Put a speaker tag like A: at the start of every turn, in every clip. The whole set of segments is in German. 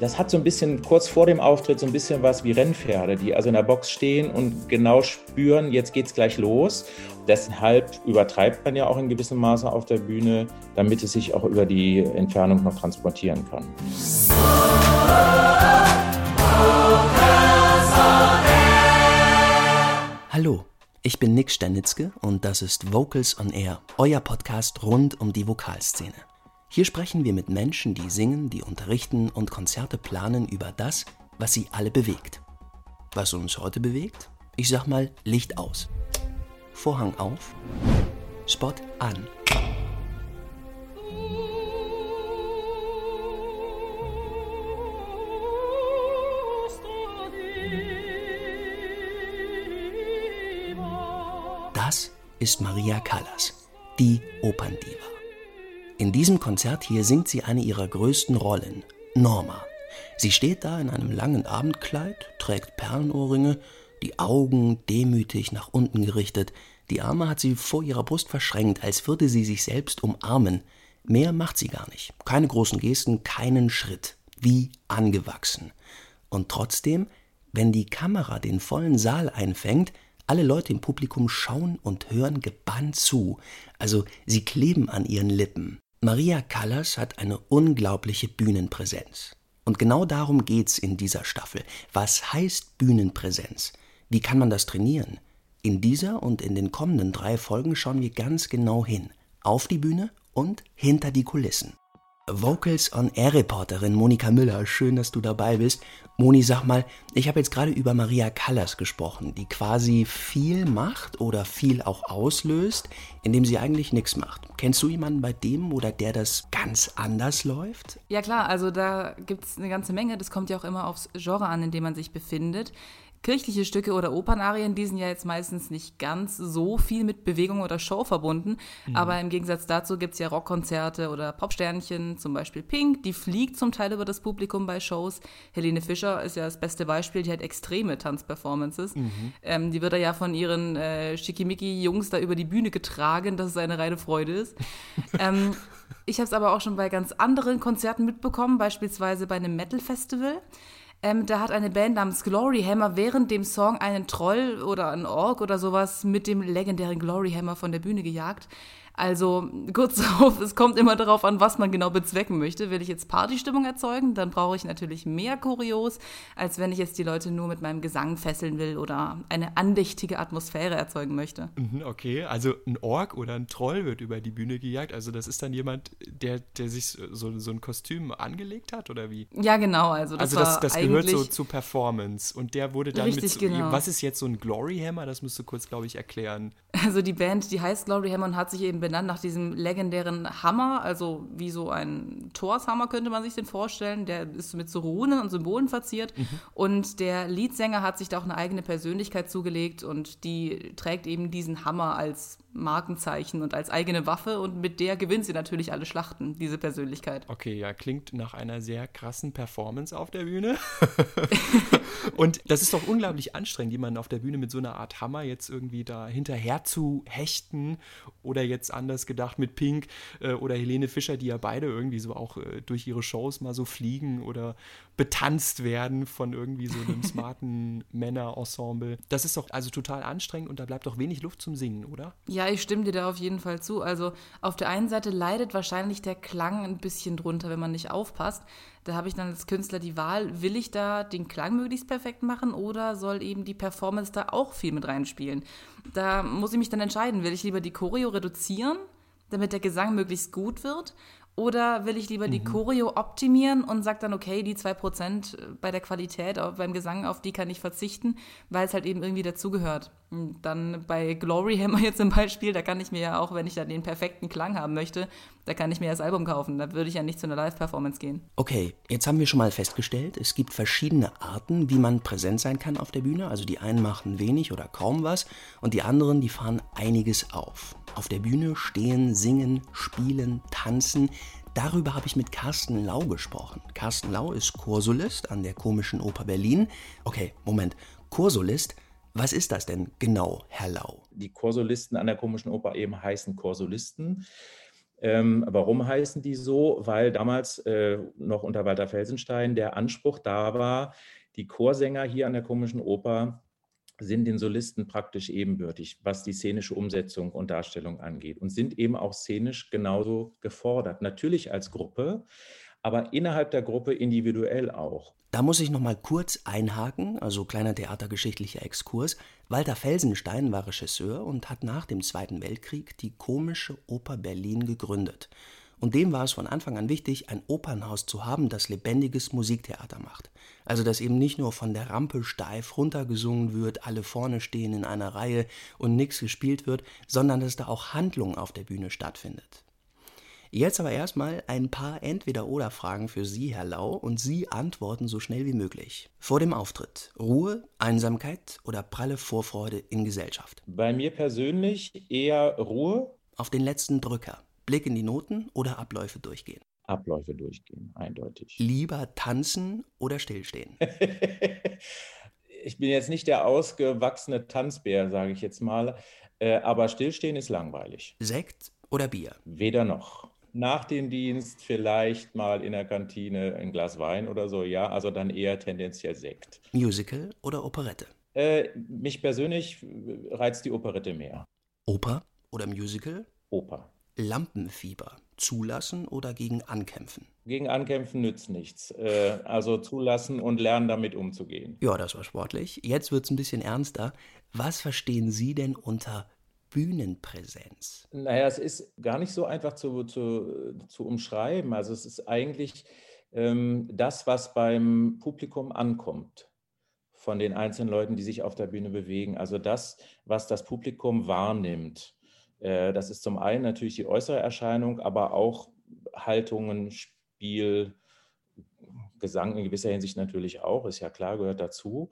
A: Das hat so ein bisschen kurz vor dem Auftritt so ein bisschen was wie Rennpferde, die also in der Box stehen und genau spüren, jetzt geht's gleich los. Deshalb übertreibt man ja auch in gewissem Maße auf der Bühne, damit es sich auch über die Entfernung noch transportieren kann.
B: Hallo, ich bin Nick Sternitzke und das ist Vocals on Air, euer Podcast rund um die Vokalszene. Hier sprechen wir mit Menschen, die singen, die unterrichten und Konzerte planen über das, was sie alle bewegt. Was uns heute bewegt? Ich sag mal Licht aus. Vorhang auf. Spot an. Das ist Maria Callas, die Operndiva. In diesem Konzert hier singt sie eine ihrer größten Rollen, Norma. Sie steht da in einem langen Abendkleid, trägt Perlenohrringe, die Augen demütig nach unten gerichtet, die Arme hat sie vor ihrer Brust verschränkt, als würde sie sich selbst umarmen. Mehr macht sie gar nicht. Keine großen Gesten, keinen Schritt. Wie angewachsen. Und trotzdem, wenn die Kamera den vollen Saal einfängt, alle Leute im Publikum schauen und hören gebannt zu. Also sie kleben an ihren Lippen. Maria Callas hat eine unglaubliche Bühnenpräsenz. Und genau darum geht's in dieser Staffel. Was heißt Bühnenpräsenz? Wie kann man das trainieren? In dieser und in den kommenden drei Folgen schauen wir ganz genau hin. Auf die Bühne und hinter die Kulissen. Vocals on Air Reporterin Monika Müller, schön, dass du dabei bist. Moni, sag mal, ich habe jetzt gerade über Maria Callas gesprochen, die quasi viel macht oder viel auch auslöst, indem sie eigentlich nichts macht. Kennst du jemanden bei dem oder der das ganz anders läuft?
C: Ja klar, also da gibt es eine ganze Menge. Das kommt ja auch immer aufs Genre an, in dem man sich befindet kirchliche Stücke oder Opernarien, die sind ja jetzt meistens nicht ganz so viel mit Bewegung oder Show verbunden. Mhm. Aber im Gegensatz dazu gibt es ja Rockkonzerte oder Popsternchen, zum Beispiel Pink, die fliegt zum Teil über das Publikum bei Shows. Helene Fischer ist ja das beste Beispiel, die hat extreme Tanzperformances. Mhm. Ähm, die wird ja von ihren äh, Schickimicki-Jungs da über die Bühne getragen, dass es eine reine Freude ist. ähm, ich habe es aber auch schon bei ganz anderen Konzerten mitbekommen, beispielsweise bei einem Metal-Festival. Ähm, da hat eine Band namens Glory Hammer während dem Song einen Troll oder einen Ork oder sowas mit dem legendären Glory Hammer von der Bühne gejagt. Also kurz auf, es kommt immer darauf an, was man genau bezwecken möchte. Will ich jetzt Partystimmung erzeugen, dann brauche ich natürlich mehr Kurios, als wenn ich jetzt die Leute nur mit meinem Gesang fesseln will oder eine andächtige Atmosphäre erzeugen möchte.
D: Mhm, okay, also ein Ork oder ein Troll wird über die Bühne gejagt. Also das ist dann jemand, der, der sich so, so ein Kostüm angelegt hat oder wie?
C: Ja, genau. Also das,
D: also das, das gehört so zu Performance und der wurde dann
C: richtig,
D: mit.
C: Genau.
D: Was ist jetzt so ein Glory Hammer? Das musst du kurz, glaube ich, erklären.
C: Also die Band, die heißt Glory Hammer und hat sich eben benannt nach diesem legendären Hammer, also wie so ein Torshammer könnte man sich den vorstellen. Der ist mit so Runen und Symbolen verziert. Mhm. Und der Leadsänger hat sich da auch eine eigene Persönlichkeit zugelegt und die trägt eben diesen Hammer als Markenzeichen und als eigene Waffe und mit der gewinnt sie natürlich alle Schlachten, diese Persönlichkeit.
D: Okay, ja, klingt nach einer sehr krassen Performance auf der Bühne. und das ist doch unglaublich anstrengend, jemanden auf der Bühne mit so einer Art Hammer jetzt irgendwie da hinterher zu hechten oder jetzt anders gedacht mit Pink äh, oder Helene Fischer, die ja beide irgendwie so auch äh, durch ihre Shows mal so fliegen oder betanzt werden von irgendwie so einem smarten Männerensemble. Das ist doch also total anstrengend und da bleibt doch wenig Luft zum Singen, oder?
C: Ja, ich stimme dir da auf jeden Fall zu. Also auf der einen Seite leidet wahrscheinlich der Klang ein bisschen drunter, wenn man nicht aufpasst. Da habe ich dann als Künstler die Wahl, will ich da den Klang möglichst perfekt machen oder soll eben die Performance da auch viel mit reinspielen? Da muss ich mich dann entscheiden, will ich lieber die Choreo reduzieren, damit der Gesang möglichst gut wird oder will ich lieber die mhm. Choreo optimieren und sage dann, okay, die 2% bei der Qualität, beim Gesang, auf die kann ich verzichten, weil es halt eben irgendwie dazugehört. Dann bei Glory Hammer jetzt zum Beispiel, da kann ich mir ja auch, wenn ich da den perfekten Klang haben möchte, da kann ich mir das Album kaufen. Da würde ich ja nicht zu einer Live-Performance gehen.
B: Okay, jetzt haben wir schon mal festgestellt, es gibt verschiedene Arten, wie man präsent sein kann auf der Bühne. Also die einen machen wenig oder kaum was und die anderen, die fahren einiges auf. Auf der Bühne stehen, singen, spielen, tanzen. Darüber habe ich mit Carsten Lau gesprochen. Carsten Lau ist Chorsolist an der Komischen Oper Berlin. Okay, Moment. Chorsolist? Was ist das denn genau, Herr Lau?
A: Die Chorsolisten an der Komischen Oper eben heißen Chorsolisten. Ähm, warum heißen die so? Weil damals äh, noch unter Walter Felsenstein der Anspruch da war, die Chorsänger hier an der Komischen Oper sind den Solisten praktisch ebenbürtig, was die szenische Umsetzung und Darstellung angeht und sind eben auch szenisch genauso gefordert. Natürlich als Gruppe, aber innerhalb der Gruppe individuell auch.
B: Da muss ich noch mal kurz einhaken, also kleiner theatergeschichtlicher Exkurs. Walter Felsenstein war Regisseur und hat nach dem Zweiten Weltkrieg die Komische Oper Berlin gegründet. Und dem war es von Anfang an wichtig, ein Opernhaus zu haben, das lebendiges Musiktheater macht. Also dass eben nicht nur von der Rampe steif runtergesungen wird, alle vorne stehen in einer Reihe und nichts gespielt wird, sondern dass da auch Handlung auf der Bühne stattfindet. Jetzt aber erstmal ein paar Entweder-Oder-Fragen für Sie, Herr Lau, und Sie antworten so schnell wie möglich. Vor dem Auftritt: Ruhe, Einsamkeit oder pralle Vorfreude in Gesellschaft?
A: Bei mir persönlich eher Ruhe.
B: Auf den letzten Drücker: Blick in die Noten oder Abläufe durchgehen?
A: Abläufe durchgehen, eindeutig.
B: Lieber tanzen oder stillstehen?
A: ich bin jetzt nicht der ausgewachsene Tanzbär, sage ich jetzt mal, äh, aber stillstehen ist langweilig.
B: Sekt oder Bier?
A: Weder noch nach dem Dienst vielleicht mal in der Kantine ein Glas Wein oder so, ja, also dann eher tendenziell Sekt.
B: Musical oder Operette?
A: Äh, mich persönlich reizt die Operette mehr.
B: Oper oder Musical?
A: Oper.
B: Lampenfieber. Zulassen oder gegen ankämpfen?
A: Gegen ankämpfen nützt nichts. Äh, also zulassen und lernen, damit umzugehen.
B: Ja, das war sportlich. Jetzt wird es ein bisschen ernster. Was verstehen Sie denn unter Bühnenpräsenz?
A: Naja, es ist gar nicht so einfach zu, zu, zu umschreiben. Also es ist eigentlich ähm, das, was beim Publikum ankommt von den einzelnen Leuten, die sich auf der Bühne bewegen. Also das, was das Publikum wahrnimmt. Äh, das ist zum einen natürlich die äußere Erscheinung, aber auch Haltungen, Spiel, Gesang in gewisser Hinsicht natürlich auch, ist ja klar, gehört dazu.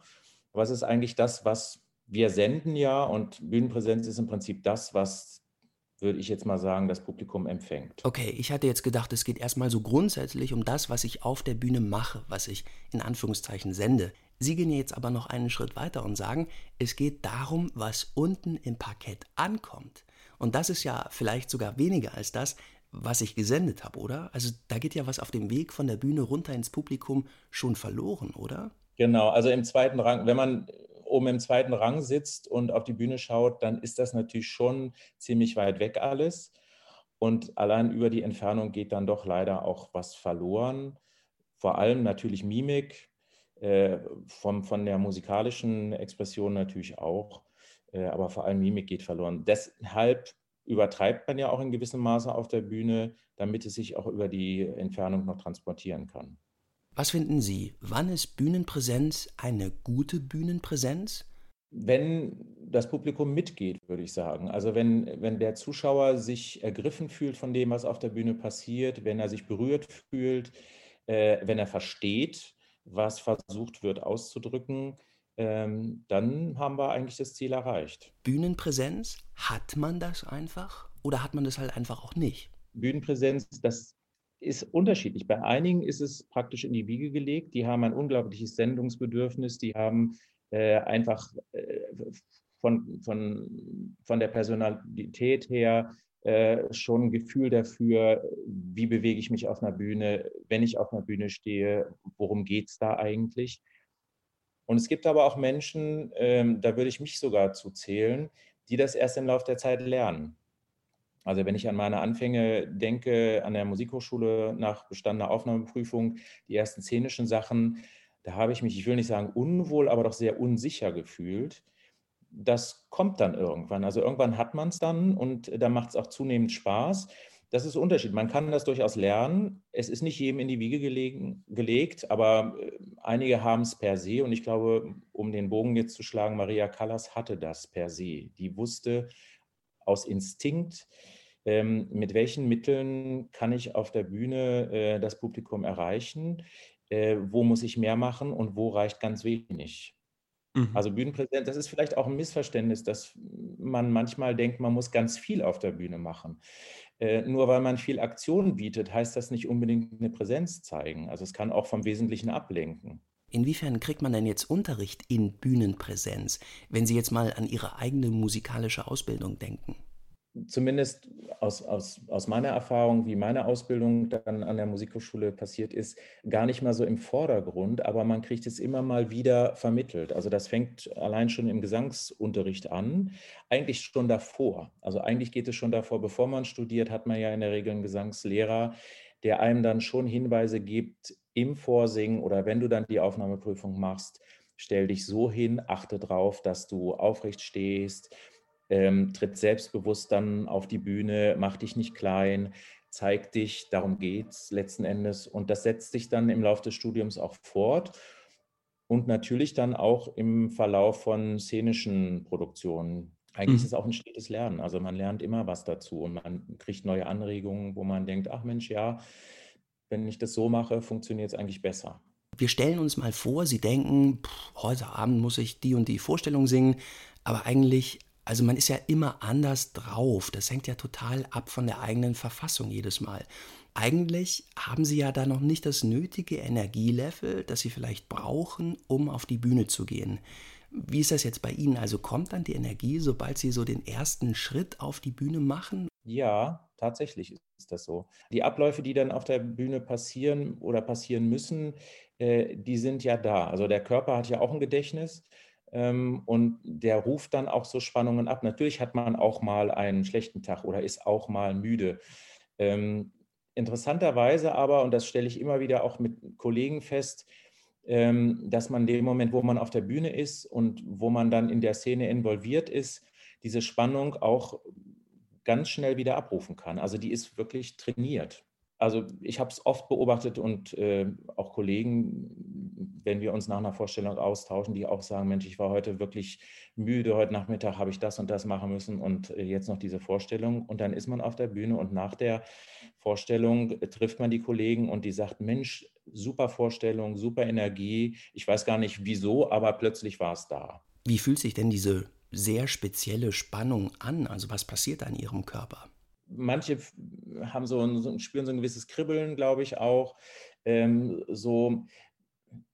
A: Es ist eigentlich das, was wir senden ja und Bühnenpräsenz ist im Prinzip das, was, würde ich jetzt mal sagen, das Publikum empfängt.
B: Okay, ich hatte jetzt gedacht, es geht erstmal so grundsätzlich um das, was ich auf der Bühne mache, was ich in Anführungszeichen sende. Sie gehen jetzt aber noch einen Schritt weiter und sagen, es geht darum, was unten im Parkett ankommt. Und das ist ja vielleicht sogar weniger als das, was ich gesendet habe, oder? Also da geht ja was auf dem Weg von der Bühne runter ins Publikum schon verloren, oder?
A: Genau, also im zweiten Rang, wenn man oben im zweiten Rang sitzt und auf die Bühne schaut, dann ist das natürlich schon ziemlich weit weg alles. Und allein über die Entfernung geht dann doch leider auch was verloren. Vor allem natürlich Mimik, äh, vom, von der musikalischen Expression natürlich auch, äh, aber vor allem Mimik geht verloren. Deshalb übertreibt man ja auch in gewissem Maße auf der Bühne, damit es sich auch über die Entfernung noch transportieren kann.
B: Was finden Sie? Wann ist Bühnenpräsenz eine gute Bühnenpräsenz?
A: Wenn das Publikum mitgeht, würde ich sagen. Also wenn, wenn der Zuschauer sich ergriffen fühlt von dem, was auf der Bühne passiert, wenn er sich berührt fühlt, äh, wenn er versteht, was versucht wird auszudrücken, ähm, dann haben wir eigentlich das Ziel erreicht.
B: Bühnenpräsenz, hat man das einfach oder hat man das halt einfach auch nicht?
A: Bühnenpräsenz, das ist unterschiedlich. Bei einigen ist es praktisch in die Wiege gelegt. Die haben ein unglaubliches Sendungsbedürfnis. Die haben äh, einfach äh, von, von, von der Personalität her äh, schon ein Gefühl dafür, wie bewege ich mich auf einer Bühne, wenn ich auf einer Bühne stehe, worum geht es da eigentlich. Und es gibt aber auch Menschen, ähm, da würde ich mich sogar zu zählen, die das erst im Laufe der Zeit lernen. Also wenn ich an meine Anfänge denke, an der Musikhochschule nach bestandener Aufnahmeprüfung, die ersten szenischen Sachen, da habe ich mich, ich will nicht sagen unwohl, aber doch sehr unsicher gefühlt. Das kommt dann irgendwann. Also irgendwann hat man es dann und da macht es auch zunehmend Spaß. Das ist ein Unterschied. Man kann das durchaus lernen. Es ist nicht jedem in die Wiege gelegen, gelegt, aber äh, einige haben es per se. Und ich glaube, um den Bogen jetzt zu schlagen, Maria Callas hatte das per se. Die wusste aus Instinkt, ähm, mit welchen Mitteln kann ich auf der Bühne äh, das Publikum erreichen, äh, wo muss ich mehr machen und wo reicht ganz wenig. Mhm. Also Bühnenpräsenz, das ist vielleicht auch ein Missverständnis, dass man manchmal denkt, man muss ganz viel auf der Bühne machen. Äh, nur weil man viel Aktion bietet, heißt das nicht unbedingt eine Präsenz zeigen. Also es kann auch vom Wesentlichen ablenken.
B: Inwiefern kriegt man denn jetzt Unterricht in Bühnenpräsenz, wenn Sie jetzt mal an Ihre eigene musikalische Ausbildung denken?
A: Zumindest aus, aus, aus meiner Erfahrung, wie meine Ausbildung dann an der Musikhochschule passiert ist, gar nicht mal so im Vordergrund, aber man kriegt es immer mal wieder vermittelt. Also das fängt allein schon im Gesangsunterricht an, eigentlich schon davor. Also eigentlich geht es schon davor, bevor man studiert, hat man ja in der Regel einen Gesangslehrer, der einem dann schon Hinweise gibt im Vorsingen oder wenn du dann die Aufnahmeprüfung machst, stell dich so hin, achte darauf, dass du aufrecht stehst, ähm, tritt selbstbewusst dann auf die Bühne, mach dich nicht klein, zeig dich, darum geht es letzten Endes. Und das setzt sich dann im Laufe des Studiums auch fort und natürlich dann auch im Verlauf von szenischen Produktionen. Eigentlich mhm. ist es auch ein stetes Lernen. Also man lernt immer was dazu und man kriegt neue Anregungen, wo man denkt, ach Mensch, ja, wenn ich das so mache, funktioniert es eigentlich besser.
B: Wir stellen uns mal vor, Sie denken, pff, heute Abend muss ich die und die Vorstellung singen, aber eigentlich also man ist ja immer anders drauf. Das hängt ja total ab von der eigenen Verfassung jedes Mal. Eigentlich haben Sie ja da noch nicht das nötige Energielevel, das Sie vielleicht brauchen, um auf die Bühne zu gehen. Wie ist das jetzt bei Ihnen? Also kommt dann die Energie, sobald Sie so den ersten Schritt auf die Bühne machen?
A: Ja, tatsächlich ist das so. Die Abläufe, die dann auf der Bühne passieren oder passieren müssen, äh, die sind ja da. Also der Körper hat ja auch ein Gedächtnis und der ruft dann auch so Spannungen ab. Natürlich hat man auch mal einen schlechten Tag oder ist auch mal müde. Ähm, interessanterweise aber, und das stelle ich immer wieder auch mit Kollegen fest, ähm, dass man in dem Moment, wo man auf der Bühne ist und wo man dann in der Szene involviert ist, diese Spannung auch ganz schnell wieder abrufen kann. Also die ist wirklich trainiert also ich habe es oft beobachtet und äh, auch Kollegen, wenn wir uns nach einer Vorstellung austauschen, die auch sagen, Mensch, ich war heute wirklich müde, heute Nachmittag habe ich das und das machen müssen und äh, jetzt noch diese Vorstellung. Und dann ist man auf der Bühne und nach der Vorstellung äh, trifft man die Kollegen und die sagt, Mensch, super Vorstellung, super Energie. Ich weiß gar nicht wieso, aber plötzlich war es da.
B: Wie fühlt sich denn diese sehr spezielle Spannung an? Also was passiert an Ihrem Körper?
A: Manche haben so ein, spüren so ein gewisses Kribbeln, glaube ich auch. Ähm, so,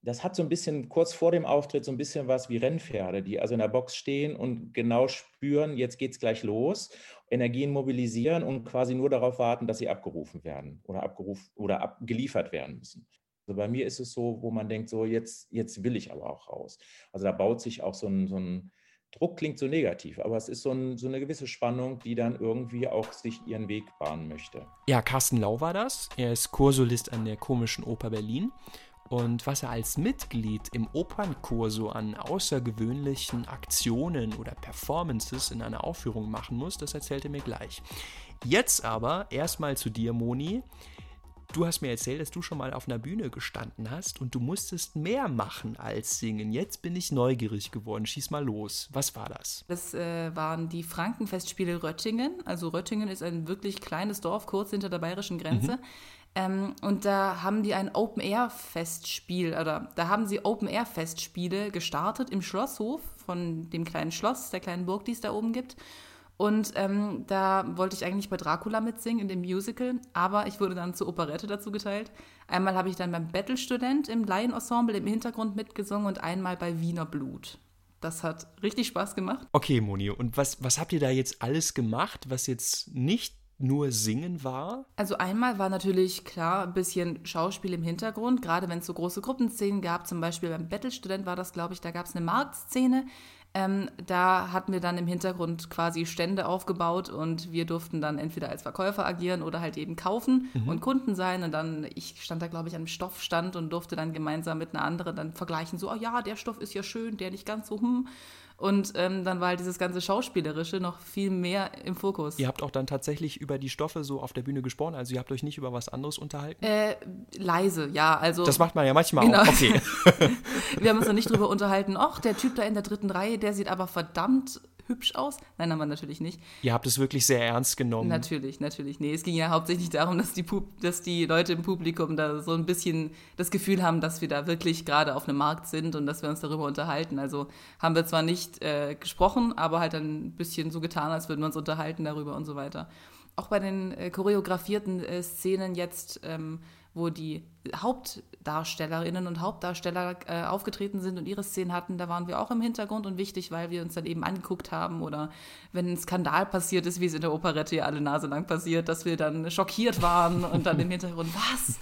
A: das hat so ein bisschen kurz vor dem Auftritt so ein bisschen was wie Rennpferde, die also in der Box stehen und genau spüren, jetzt geht es gleich los, Energien mobilisieren und quasi nur darauf warten, dass sie abgerufen werden oder abgerufen oder abgeliefert werden müssen. Also bei mir ist es so, wo man denkt, so jetzt, jetzt will ich aber auch raus. Also da baut sich auch so ein, so ein Druck klingt so negativ, aber es ist so, ein, so, eine gewisse Spannung, die dann irgendwie auch sich ihren Weg bahnen möchte.
D: Ja, Carsten Lau war das. Er ist Chorsolist an der Komischen Oper Berlin. Und was er als Mitglied im Opernchor so an außergewöhnlichen Aktionen oder Performances in einer Aufführung machen muss, das erzählt er mir gleich. Jetzt aber erstmal zu dir, Moni. Du hast mir erzählt, dass du schon mal auf einer Bühne gestanden hast und du musstest mehr machen als singen. Jetzt bin ich neugierig geworden. Schieß mal los. Was war das?
C: Das äh, waren die Frankenfestspiele Röttingen. Also Röttingen ist ein wirklich kleines Dorf kurz hinter der bayerischen Grenze. Mhm. Ähm, und da haben die ein Open-Air-Festspiel, oder da haben sie Open-Air-Festspiele gestartet im Schlosshof von dem kleinen Schloss, der kleinen Burg, die es da oben gibt. Und ähm, da wollte ich eigentlich bei Dracula mitsingen in dem Musical, aber ich wurde dann zur Operette dazu geteilt. Einmal habe ich dann beim Bettelstudent im Laienensemble im Hintergrund mitgesungen und einmal bei Wiener Blut. Das hat richtig Spaß gemacht.
D: Okay, Moni, und was, was habt ihr da jetzt alles gemacht, was jetzt nicht nur Singen war?
C: Also einmal war natürlich klar ein bisschen Schauspiel im Hintergrund, gerade wenn es so große Gruppenszenen gab, zum Beispiel beim Bettelstudent war das, glaube ich, da gab es eine Marktszene, ähm, da hatten wir dann im Hintergrund quasi Stände aufgebaut und wir durften dann entweder als Verkäufer agieren oder halt eben kaufen mhm. und Kunden sein. Und dann, ich stand da, glaube ich, am Stoffstand und durfte dann gemeinsam mit einer anderen dann vergleichen, so, oh ja, der Stoff ist ja schön, der nicht ganz so, hm. Und ähm, dann war halt dieses ganze Schauspielerische noch viel mehr im Fokus.
D: Ihr habt auch dann tatsächlich über die Stoffe so auf der Bühne gesprochen, also ihr habt euch nicht über was anderes unterhalten?
C: Äh, leise, ja. Also,
D: das macht man ja manchmal genau. auch. Okay.
C: Wir haben uns dann nicht drüber unterhalten, ach, der Typ da in der dritten Reihe, der sieht aber verdammt hübsch aus. Nein, haben wir natürlich nicht.
D: Ihr habt es wirklich sehr ernst genommen.
C: Natürlich, natürlich. Nee, es ging ja hauptsächlich darum, dass die, Pub dass die Leute im Publikum da so ein bisschen das Gefühl haben, dass wir da wirklich gerade auf einem Markt sind und dass wir uns darüber unterhalten. Also haben wir zwar nicht äh, gesprochen, aber halt ein bisschen so getan, als würden wir uns unterhalten darüber und so weiter. Auch bei den äh, choreografierten äh, Szenen jetzt ähm, wo die Hauptdarstellerinnen und Hauptdarsteller äh, aufgetreten sind und ihre Szenen hatten, da waren wir auch im Hintergrund und wichtig, weil wir uns dann eben angeguckt haben oder wenn ein Skandal passiert ist, wie es in der Operette ja alle Nase lang passiert, dass wir dann schockiert waren und dann im Hintergrund, was?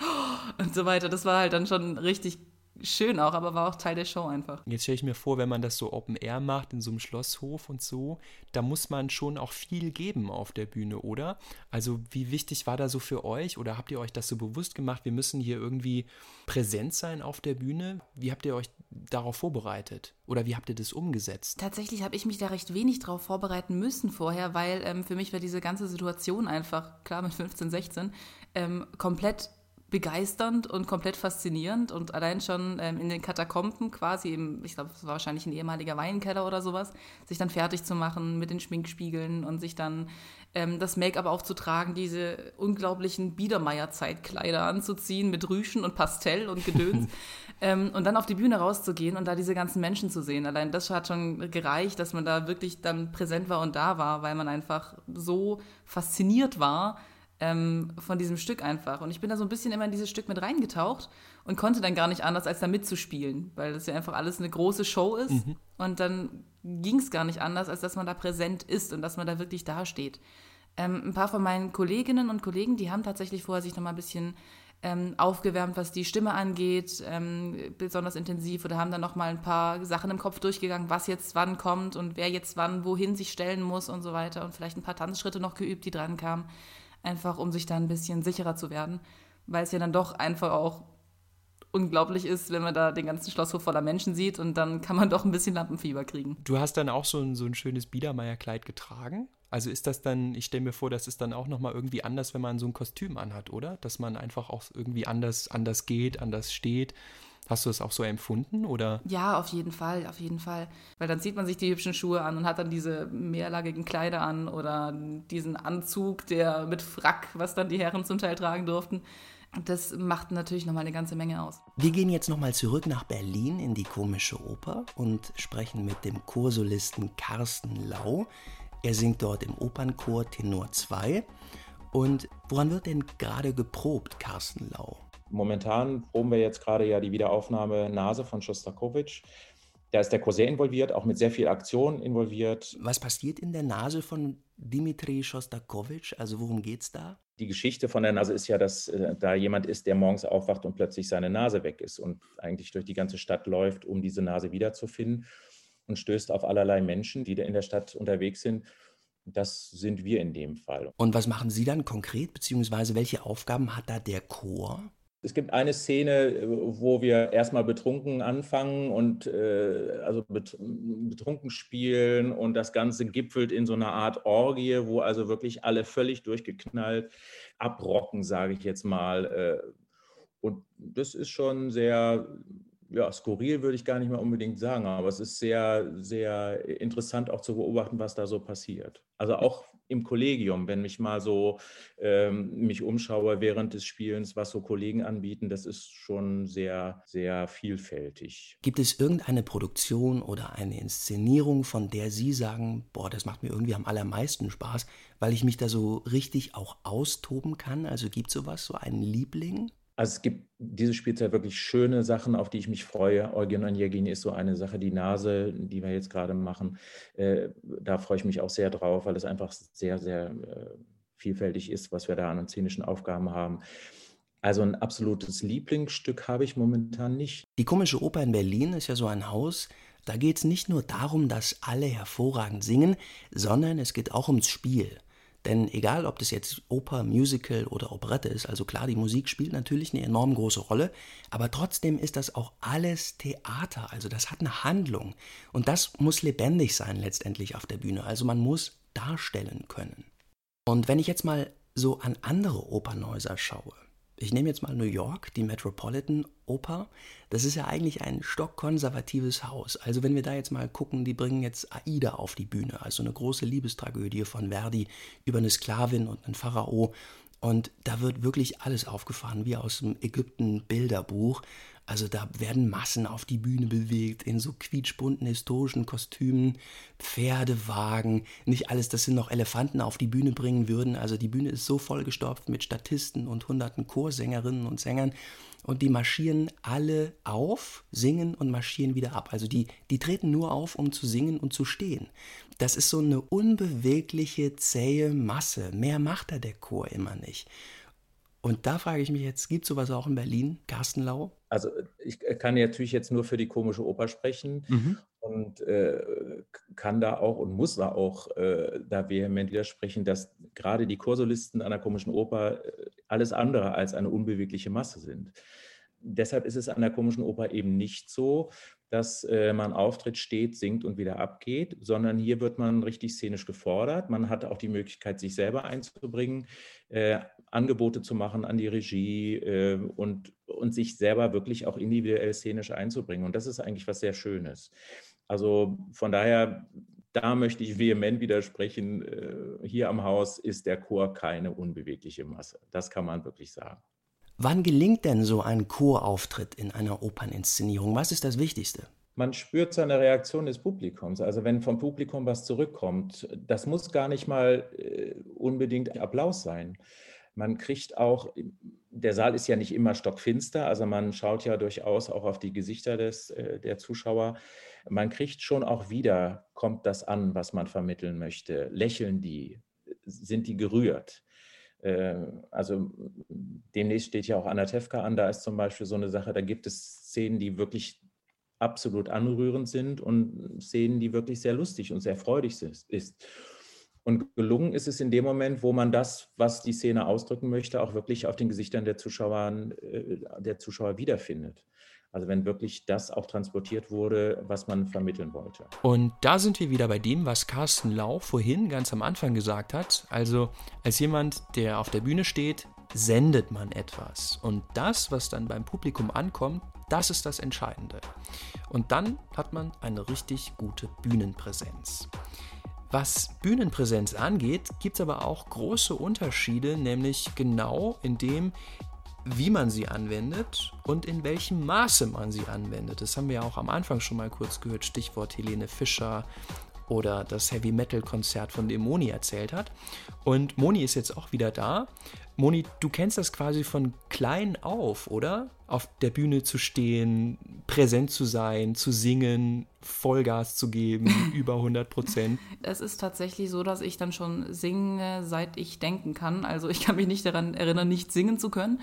C: Und so weiter. Das war halt dann schon richtig schön auch, aber war auch Teil der Show einfach.
D: Jetzt stelle ich mir vor, wenn man das so Open Air macht, in so einem Schlosshof und so, da muss man schon auch viel geben auf der Bühne, oder? Also wie wichtig war da so für euch oder habt ihr euch das so bewusst gemacht, wir müssen hier irgendwie präsent sein auf der Bühne? Wie habt ihr euch darauf vorbereitet oder wie habt ihr das umgesetzt?
C: Tatsächlich habe ich mich da recht wenig darauf vorbereiten müssen vorher, weil ähm, für mich war diese ganze Situation einfach, klar mit 15, 16, ähm, komplett begeisternd und komplett faszinierend und allein schon ähm, in den Katakomben quasi, im, ich glaube, es war wahrscheinlich ein ehemaliger Weinkeller oder sowas, sich dann fertig zu machen mit den Schminkspiegeln und sich dann ähm, das Make-up aufzutragen, diese unglaublichen Biedermeier-Zeitkleider anzuziehen mit Rüschen und Pastell und Gedöns ähm, und dann auf die Bühne rauszugehen und da diese ganzen Menschen zu sehen. Allein das hat schon gereicht, dass man da wirklich dann präsent war und da war, weil man einfach so fasziniert war ähm, von diesem Stück einfach. Und ich bin da so ein bisschen immer in dieses Stück mit reingetaucht und konnte dann gar nicht anders, als da mitzuspielen, weil das ja einfach alles eine große Show ist. Mhm. Und dann ging es gar nicht anders, als dass man da präsent ist und dass man da wirklich dasteht. Ähm, ein paar von meinen Kolleginnen und Kollegen, die haben tatsächlich vorher sich noch mal ein bisschen ähm, aufgewärmt, was die Stimme angeht, ähm, besonders intensiv oder haben dann noch mal ein paar Sachen im Kopf durchgegangen, was jetzt wann kommt und wer jetzt wann wohin sich stellen muss und so weiter und vielleicht ein paar Tanzschritte noch geübt, die dran kamen einfach um sich da ein bisschen sicherer zu werden, weil es ja dann doch einfach auch unglaublich ist, wenn man da den ganzen Schlosshof voller Menschen sieht und dann kann man doch ein bisschen Lampenfieber kriegen.
D: Du hast dann auch so ein, so ein schönes Biedermeierkleid getragen? Also ist das dann, ich stelle mir vor, das ist dann auch nochmal irgendwie anders, wenn man so ein Kostüm anhat, oder? Dass man einfach auch irgendwie anders, anders geht, anders steht. Hast du das auch so empfunden oder?
C: Ja, auf jeden Fall, auf jeden Fall. Weil dann zieht man sich die hübschen Schuhe an und hat dann diese mehrlagigen Kleider an oder diesen Anzug, der mit Frack, was dann die Herren zum Teil tragen durften. Das macht natürlich nochmal eine ganze Menge aus.
B: Wir gehen jetzt nochmal zurück nach Berlin in die Komische Oper und sprechen mit dem Chorsolisten Carsten Lau. Er singt dort im Opernchor Tenor 2. Und woran wird denn gerade geprobt, Carsten Lau?
A: Momentan proben wir jetzt gerade ja die Wiederaufnahme Nase von Schostakowitsch. Da ist der Chor sehr involviert, auch mit sehr viel Aktion involviert.
B: Was passiert in der Nase von Dimitri Schostakowitsch? Also worum geht es da?
A: Die Geschichte von der Nase ist ja, dass äh, da jemand ist, der morgens aufwacht und plötzlich seine Nase weg ist und eigentlich durch die ganze Stadt läuft, um diese Nase wiederzufinden und stößt auf allerlei Menschen, die da in der Stadt unterwegs sind. Das sind wir in dem Fall.
B: Und was machen Sie dann konkret, beziehungsweise welche Aufgaben hat da der Chor?
A: Es gibt eine Szene, wo wir erstmal betrunken anfangen und äh, also betrunken spielen und das Ganze gipfelt in so einer Art Orgie, wo also wirklich alle völlig durchgeknallt abrocken, sage ich jetzt mal. Äh, und das ist schon sehr ja, skurril würde ich gar nicht mehr unbedingt sagen, aber es ist sehr, sehr interessant auch zu beobachten, was da so passiert. Also auch im Kollegium, wenn ich mal so ähm, mich umschaue während des Spielens, was so Kollegen anbieten, das ist schon sehr, sehr vielfältig.
B: Gibt es irgendeine Produktion oder eine Inszenierung, von der Sie sagen, boah, das macht mir irgendwie am allermeisten Spaß, weil ich mich da so richtig auch austoben kann? Also gibt es sowas, so einen Liebling?
A: Also es gibt diese Spielzeit wirklich schöne Sachen, auf die ich mich freue. Eugen Onjegin ist so eine Sache, die Nase, die wir jetzt gerade machen. Äh, da freue ich mich auch sehr drauf, weil es einfach sehr, sehr äh, vielfältig ist, was wir da an szenischen Aufgaben haben. Also ein absolutes Lieblingsstück habe ich momentan nicht.
B: Die Komische Oper in Berlin ist ja so ein Haus, da geht es nicht nur darum, dass alle hervorragend singen, sondern es geht auch ums Spiel. Denn egal, ob das jetzt Oper, Musical oder Operette ist, also klar, die Musik spielt natürlich eine enorm große Rolle, aber trotzdem ist das auch alles Theater, also das hat eine Handlung. Und das muss lebendig sein letztendlich auf der Bühne, also man muss darstellen können. Und wenn ich jetzt mal so an andere Opernhäuser schaue, ich nehme jetzt mal New York, die Metropolitan Oper. Das ist ja eigentlich ein stockkonservatives Haus. Also wenn wir da jetzt mal gucken, die bringen jetzt Aida auf die Bühne, also eine große Liebestragödie von Verdi über eine Sklavin und einen Pharao. Und da wird wirklich alles aufgefahren, wie aus dem Ägypten-Bilderbuch. Also da werden Massen auf die Bühne bewegt, in so quietschbunten historischen Kostümen, Pferdewagen, nicht alles, das sind noch Elefanten auf die Bühne bringen würden. Also die Bühne ist so vollgestopft mit Statisten und hunderten Chorsängerinnen und Sängern und die marschieren alle auf, singen und marschieren wieder ab. Also die, die treten nur auf, um zu singen und zu stehen. Das ist so eine unbewegliche, zähe Masse. Mehr macht da der Chor immer nicht. Und da frage ich mich jetzt, gibt es sowas auch in Berlin, Carsten Lau?
A: Also ich kann natürlich jetzt nur für die komische Oper sprechen mhm. und äh, kann da auch und muss da auch äh, da vehement widersprechen, dass gerade die Chorsolisten einer komischen Oper äh, alles andere als eine unbewegliche Masse sind. Deshalb ist es an der komischen Oper eben nicht so, dass äh, man auftritt, steht, singt und wieder abgeht, sondern hier wird man richtig szenisch gefordert. Man hat auch die Möglichkeit, sich selber einzubringen, äh, Angebote zu machen an die Regie äh, und, und sich selber wirklich auch individuell szenisch einzubringen. Und das ist eigentlich was sehr Schönes. Also von daher, da möchte ich vehement widersprechen. Äh, hier am Haus ist der Chor keine unbewegliche Masse. Das kann man wirklich sagen.
B: Wann gelingt denn so ein Chorauftritt in einer Operninszenierung? Was ist das Wichtigste?
A: Man spürt seine Reaktion des Publikums. Also wenn vom Publikum was zurückkommt, das muss gar nicht mal äh, unbedingt Applaus sein. Man kriegt auch, der Saal ist ja nicht immer stockfinster, also man schaut ja durchaus auch auf die Gesichter des, äh, der Zuschauer. Man kriegt schon auch wieder, kommt das an, was man vermitteln möchte. Lächeln die? Sind die gerührt? Äh, also demnächst steht ja auch Anna Tefka an, da ist zum Beispiel so eine Sache, da gibt es Szenen, die wirklich absolut anrührend sind und Szenen, die wirklich sehr lustig und sehr freudig ist. Und gelungen ist es in dem Moment, wo man das, was die Szene ausdrücken möchte, auch wirklich auf den Gesichtern der Zuschauer, äh, der Zuschauer wiederfindet. Also wenn wirklich das auch transportiert wurde, was man vermitteln wollte.
D: Und da sind wir wieder bei dem, was Carsten Lau vorhin ganz am Anfang gesagt hat. Also als jemand, der auf der Bühne steht, sendet man etwas. Und das, was dann beim Publikum ankommt, das ist das Entscheidende. Und dann hat man eine richtig gute Bühnenpräsenz. Was Bühnenpräsenz angeht, gibt es aber auch große Unterschiede, nämlich genau in dem, wie man sie anwendet und in welchem Maße man sie anwendet. Das haben wir ja auch am Anfang schon mal kurz gehört, Stichwort Helene Fischer oder das Heavy Metal Konzert, von dem Moni erzählt hat. Und Moni ist jetzt auch wieder da. Moni, du kennst das quasi von klein auf, oder? Auf der Bühne zu stehen, präsent zu sein, zu singen, Vollgas zu geben, über 100 Prozent.
C: Es ist tatsächlich so, dass ich dann schon singe, seit ich denken kann. Also ich kann mich nicht daran erinnern, nicht singen zu können.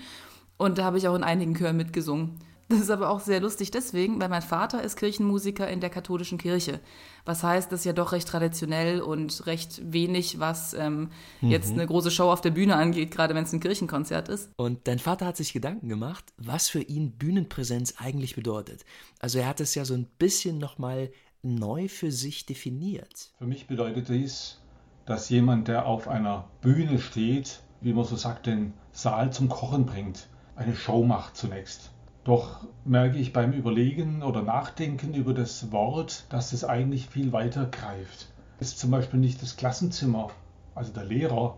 C: Und da habe ich auch in einigen Chören mitgesungen. Das ist aber auch sehr lustig deswegen, weil mein Vater ist Kirchenmusiker in der katholischen Kirche. Was heißt, das ist ja doch recht traditionell und recht wenig, was ähm, mhm. jetzt eine große Show auf der Bühne angeht, gerade wenn es ein Kirchenkonzert ist.
B: Und dein Vater hat sich Gedanken gemacht, was für ihn Bühnenpräsenz eigentlich bedeutet. Also er hat es ja so ein bisschen nochmal neu für sich definiert.
E: Für mich bedeutet dies, dass jemand, der auf einer Bühne steht, wie man so sagt, den Saal zum Kochen bringt, eine Show macht zunächst doch merke ich beim Überlegen oder Nachdenken über das Wort, dass es eigentlich viel weiter greift. Ist zum Beispiel nicht das Klassenzimmer, also der Lehrer,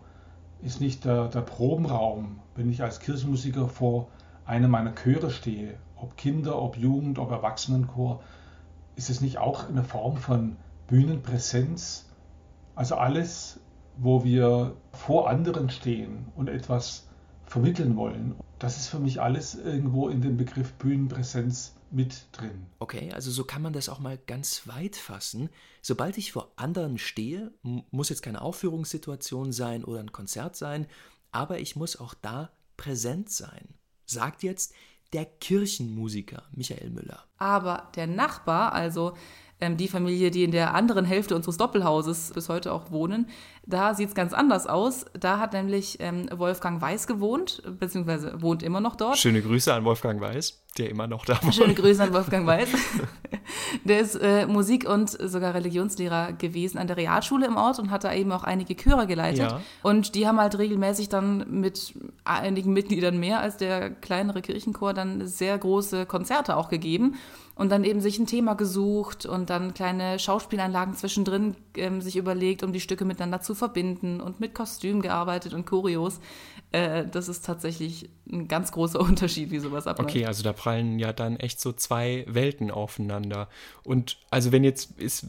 E: ist nicht der, der Probenraum, wenn ich als Kirchenmusiker vor einem meiner Chöre stehe, ob Kinder, ob Jugend, ob Erwachsenenchor, ist es nicht auch eine Form von Bühnenpräsenz? Also alles, wo wir vor anderen stehen und etwas vermitteln wollen das ist für mich alles irgendwo in dem Begriff Bühnenpräsenz mit drin.
B: Okay, also so kann man das auch mal ganz weit fassen. Sobald ich vor anderen stehe, muss jetzt keine Aufführungssituation sein oder ein Konzert sein, aber ich muss auch da präsent sein. Sagt jetzt der Kirchenmusiker Michael Müller.
C: Aber der Nachbar, also ähm, die Familie, die in der anderen Hälfte unseres Doppelhauses bis heute auch wohnen, da sieht es ganz anders aus. Da hat nämlich ähm, Wolfgang Weiß gewohnt, beziehungsweise wohnt immer noch dort.
D: Schöne Grüße an Wolfgang Weiß, der immer noch da wohnt.
C: Schöne Grüße an Wolfgang Weiß. Der ist äh, Musik- und sogar Religionslehrer gewesen an der Realschule im Ort und hat da eben auch einige Chöre geleitet.
D: Ja.
C: Und die haben halt regelmäßig dann mit einigen Mitgliedern mehr als der kleinere Kirchenchor dann sehr große Konzerte auch gegeben und dann eben sich ein Thema gesucht und dann kleine Schauspielanlagen zwischendrin ähm, sich überlegt, um die Stücke miteinander zu verbinden und mit Kostüm gearbeitet und Choreos. Äh, das ist tatsächlich ein ganz großer Unterschied, wie sowas abläuft.
D: Okay, also da prallen ja dann echt so zwei Welten aufeinander. Und also wenn jetzt ist,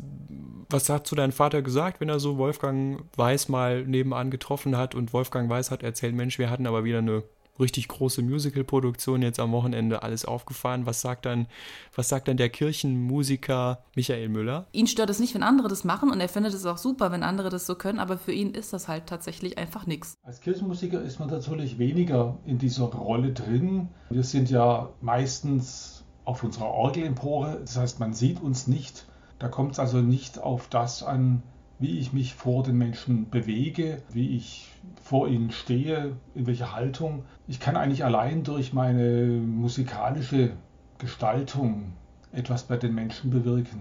D: was hat zu deinem Vater gesagt, wenn er so Wolfgang Weiß mal nebenan getroffen hat und Wolfgang Weiß hat erzählt, Mensch, wir hatten aber wieder eine richtig große Musical-Produktion jetzt am Wochenende alles aufgefahren. Was sagt dann, was sagt dann der Kirchenmusiker Michael Müller?
C: Ihn stört es nicht, wenn andere das machen und er findet es auch super, wenn andere das so können, aber für ihn ist das halt tatsächlich einfach nichts.
E: Als Kirchenmusiker ist man natürlich weniger in dieser Rolle drin. Wir sind ja meistens auf unserer Orgelempore, das heißt, man sieht uns nicht. Da kommt es also nicht auf das an, wie ich mich vor den Menschen bewege, wie ich vor ihnen stehe, in welcher Haltung. Ich kann eigentlich allein durch meine musikalische Gestaltung etwas bei den Menschen bewirken.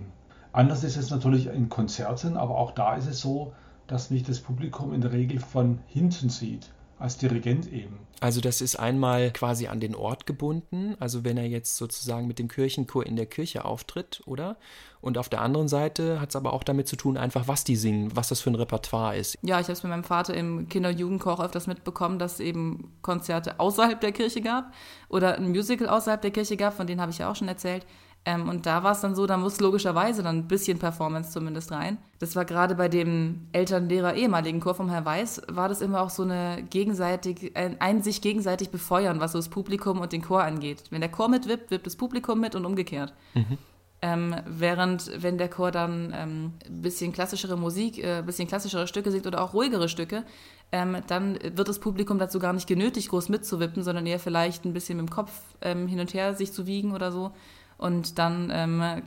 E: Anders ist es natürlich in Konzerten, aber auch da ist es so, dass mich das Publikum in der Regel von hinten sieht als Dirigent eben.
D: Also das ist einmal quasi an den Ort gebunden, also wenn er jetzt sozusagen mit dem Kirchenchor in der Kirche auftritt, oder? Und auf der anderen Seite hat es aber auch damit zu tun, einfach was die singen, was das für ein Repertoire ist.
C: Ja, ich habe es mit meinem Vater im Kinder- und Jugendchor öfters mitbekommen, dass es eben Konzerte außerhalb der Kirche gab oder ein Musical außerhalb der Kirche gab, von denen habe ich ja auch schon erzählt. Ähm, und da war es dann so, da muss logischerweise dann ein bisschen Performance zumindest rein. Das war gerade bei dem Elternlehrer ehemaligen Chor vom Herr Weiß, war das immer auch so eine gegenseitig, ein, ein sich gegenseitig befeuern, was so das Publikum und den Chor angeht. Wenn der Chor mitwippt, wippt das Publikum mit und umgekehrt. Mhm. Ähm, während, wenn der Chor dann ähm, ein bisschen klassischere Musik, äh, ein bisschen klassischere Stücke singt oder auch ruhigere Stücke, ähm, dann wird das Publikum dazu gar nicht genötigt, groß mitzuwippen, sondern eher vielleicht ein bisschen mit dem Kopf ähm, hin und her sich zu wiegen oder so. Und dann ähm,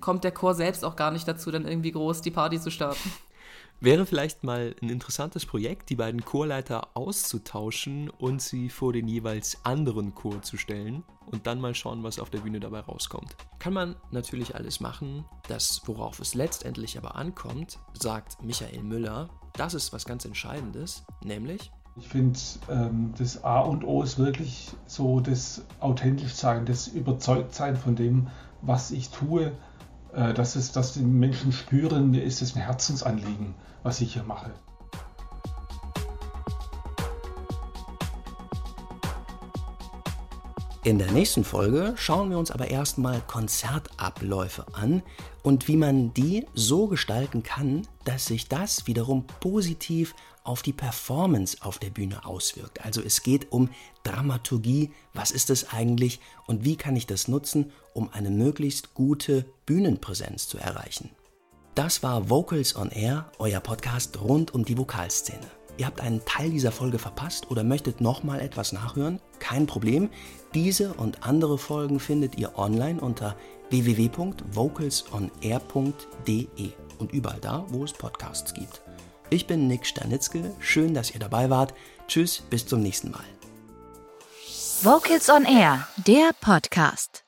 C: kommt der Chor selbst auch gar nicht dazu, dann irgendwie groß die Party zu starten.
D: Wäre vielleicht mal ein interessantes Projekt, die beiden Chorleiter auszutauschen und sie vor den jeweils anderen Chor zu stellen und dann mal schauen, was auf der Bühne dabei rauskommt. Kann man natürlich alles machen. Das, worauf es letztendlich aber ankommt, sagt Michael Müller, das ist was ganz Entscheidendes, nämlich
E: ich finde, ähm, das A und O ist wirklich so das authentisch sein, das Überzeugtsein von dem, was ich tue, äh, dass, es, dass die Menschen spüren, mir ist es ein Herzensanliegen, was ich hier mache.
B: In der nächsten Folge schauen wir uns aber erstmal Konzertabläufe an und wie man die so gestalten kann, dass sich das wiederum positiv auf die Performance auf der Bühne auswirkt. Also es geht um Dramaturgie, was ist es eigentlich und wie kann ich das nutzen, um eine möglichst gute Bühnenpräsenz zu erreichen. Das war Vocals on Air, euer Podcast rund um die Vokalszene. Ihr habt einen Teil dieser Folge verpasst oder möchtet nochmal etwas nachhören? Kein Problem. Diese und andere Folgen findet ihr online unter www.vocalsonair.de und überall da, wo es Podcasts gibt. Ich bin Nick Stanitzke, schön, dass ihr dabei wart. Tschüss, bis zum nächsten Mal.
F: Vocals on Air, der Podcast.